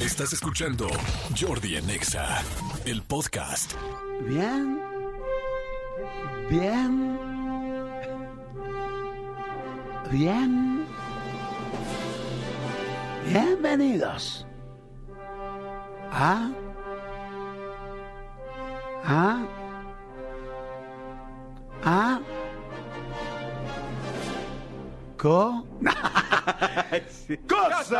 Estás escuchando Jordi en Exa, el podcast. Bien. Bien. Bien. Bienvenidos. A. A. A. Co. ¡Cosas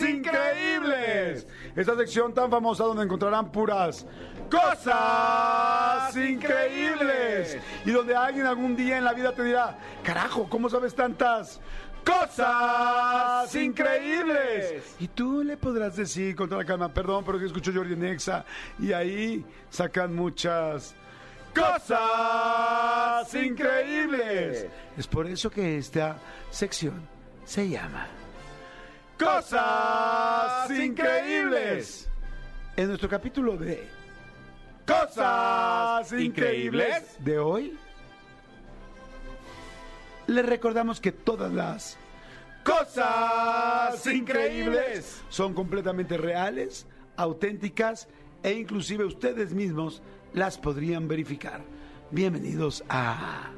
increíbles! Esta sección tan famosa donde encontrarán puras cosas increíbles. Y donde alguien algún día en la vida te dirá, carajo, ¿cómo sabes tantas cosas increíbles? Y tú le podrás decir contra la calma, perdón, pero que escucho Jordi Nexa. Y ahí sacan muchas cosas increíbles. Es por eso que esta sección se llama Cosas Increíbles. En nuestro capítulo de Cosas Increíbles de hoy, le recordamos que todas las cosas increíbles son completamente reales, auténticas e inclusive ustedes mismos las podrían verificar. Bienvenidos a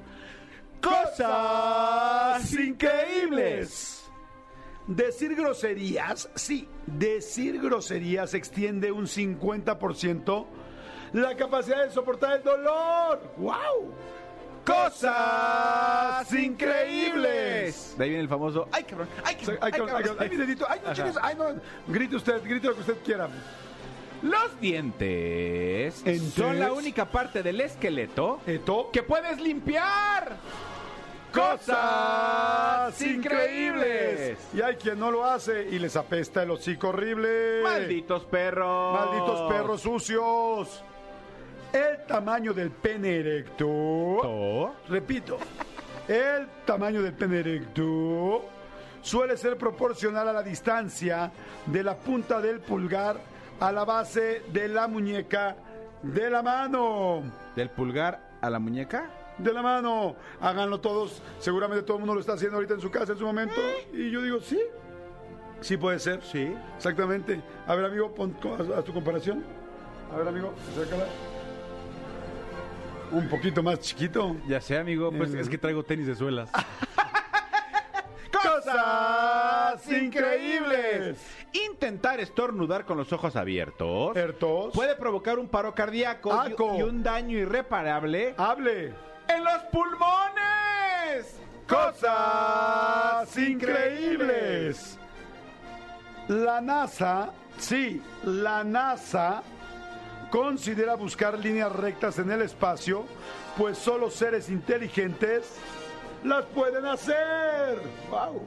Cosas Increíbles. Decir groserías, sí, decir groserías extiende un 50% la capacidad de soportar el dolor. ¡Wow! Cosas increíbles. De ahí viene el famoso. ¡Ay, cabrón! ¡Ay, cabrón! Ay, cabrón, ay, cabrón, ay, mi dedito. Ay, no, chingues. Ay, no. Grite usted, grite lo que usted quiera. Los dientes Entes. son la única parte del esqueleto Eto. que puedes limpiar. Cosas increíbles. Y hay quien no lo hace y les apesta el hocico horrible. Malditos perros. Malditos perros sucios. El tamaño del pene erecto. To- Repito, el tamaño del pene erecto suele ser proporcional a la distancia de la punta del pulgar a la base de la muñeca de la mano. Del pulgar a la muñeca. De la mano. Háganlo todos. Seguramente todo el mundo lo está haciendo ahorita en su casa en su momento. Y yo digo, sí. Sí puede ser. Sí. Exactamente. A ver, amigo, pon a, a tu comparación. A ver, amigo, acércala. Un poquito más chiquito. Ya sé, amigo. Pues Eh. es que traigo tenis de suelas. ¡Cosas increíbles! Intentar estornudar con los ojos abiertos Ertos. puede provocar un paro cardíaco y- Aco. y un daño irreparable Hable. Los pulmones. ¡Cosas increíbles! La NASA, sí, la NASA considera buscar líneas rectas en el espacio, pues solo seres inteligentes las pueden hacer. ¡Wow!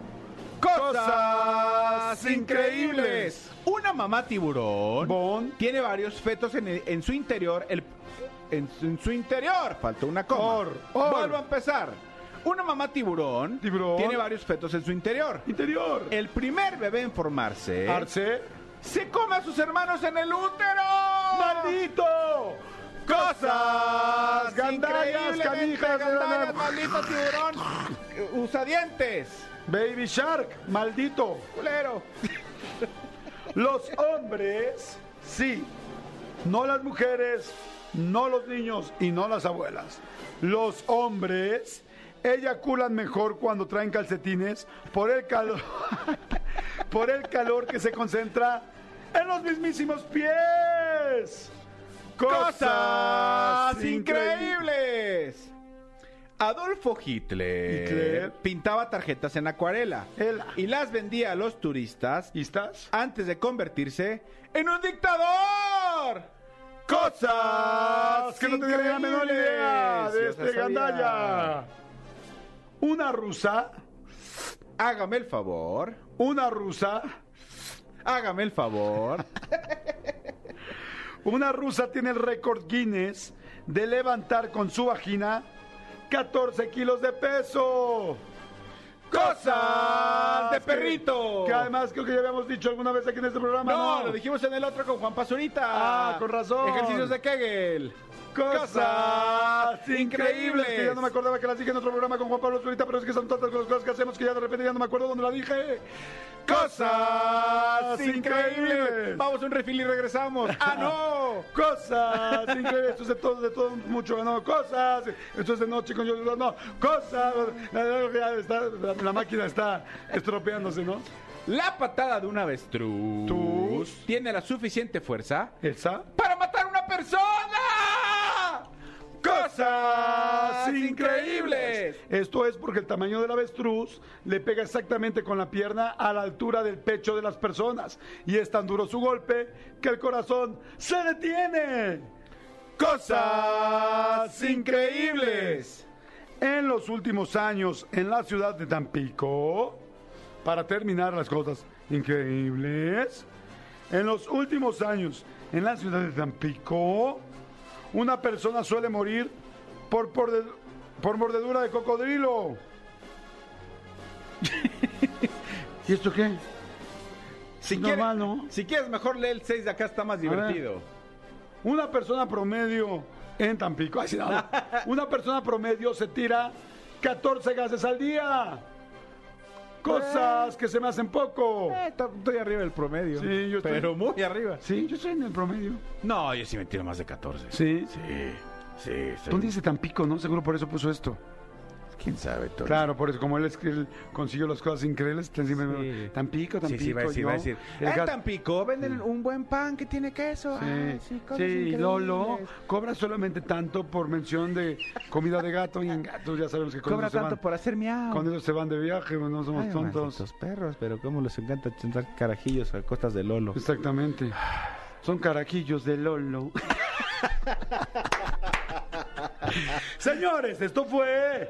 ¡Cosas increíbles! Una mamá tiburón Bon. tiene varios fetos en, el- en su interior. el- en, su- en su interior. Falta una coma. Or, or. Vuelvo a empezar. Una mamá tiburón, Tiburón. tiene varios fetos en su interior. Interior. El primer bebé en formarse Arce. se come a sus hermanos en el útero. ¡Maldito! ¡Cosas! ¡Gandallas, canijas! gandallas, maldito tiburón! Usa dientes. Baby Shark, maldito. Culero. Los hombres, sí. No las mujeres, no los niños y no las abuelas. Los hombres eyaculan mejor cuando traen calcetines por el calor. por el calor que se concentra en los mismísimos pies. Cosas increíbles. Adolfo Hitler, Hitler. pintaba tarjetas en acuarela y las vendía a los turistas antes de convertirse en un dictador. Cosas que no tenía la menor idea de este sabía. gandalla. Una rusa, Hágame el favor, una rusa, hágame el favor. una rusa tiene el récord Guinness de levantar con su vagina 14 kilos de peso. Cosas de perrito. Que además creo que ya habíamos dicho alguna vez aquí en este programa. No, No, lo dijimos en el otro con Juan Pazurita. Ah, con razón. Ejercicios de Kegel. Cosas increíbles que ya no me acordaba que las dije en otro programa con Juan Pablo Zurita, pero es que son tantas las cosas que hacemos que ya de repente ya no me acuerdo dónde la dije. Cosas increíbles. Vamos a un refil y regresamos. ¡Ah, no! Cosas increíbles. Esto es de todo, de todo mucho, no, cosas. Esto es de noche con yo, no, cosas. La, está- la- la máquina está estropeándose, ¿no? La patada de un avestruz Tus. tiene la suficiente fuerza Esa. Cosas increíbles. Esto es porque el tamaño del avestruz le pega exactamente con la pierna a la altura del pecho de las personas. Y es tan duro su golpe que el corazón se detiene. Cosas increíbles. En los últimos años en la ciudad de Tampico, para terminar las cosas increíbles, en los últimos años en la ciudad de Tampico, una persona suele morir por, por, por mordedura de cocodrilo. ¿Y esto qué? Si Normal, quieres, ¿no? si quieres, mejor lee el 6 de acá, está más divertido. Una persona promedio en Tampico, ay, no, no. una persona promedio se tira 14 gases al día. Cosas que se me hacen poco. Eh, to- estoy arriba del promedio. Sí, yo estoy- Pero muy arriba. Sí, yo estoy en el promedio. No, yo sí me tiro más de 14. Sí. Sí, sí. estoy- ¿Dónde dice Tampico, no? Seguro por eso puso esto. ¿Quién sabe, Tony? Claro, por eso, como él es que él consiguió las cosas increíbles, está encima de- Sí. Tampico, Sí, Tampico. sí, va a decir, yo, va a decir. el En gas- Tampico venden un buen pan que tiene queso. Sí, Ay, sí, cosas sí, increíbles. Lolo cobra solamente tanto por mención de comida de gato y en gatos ya sabemos que con Cobra tanto van, por hacer miau. con ellos se van de viaje, no somos Ay, tontos. malditos perros, pero cómo les encanta sentar carajillos a costas de Lolo. Exactamente. Son carajillos de Lolo. Señores, esto fue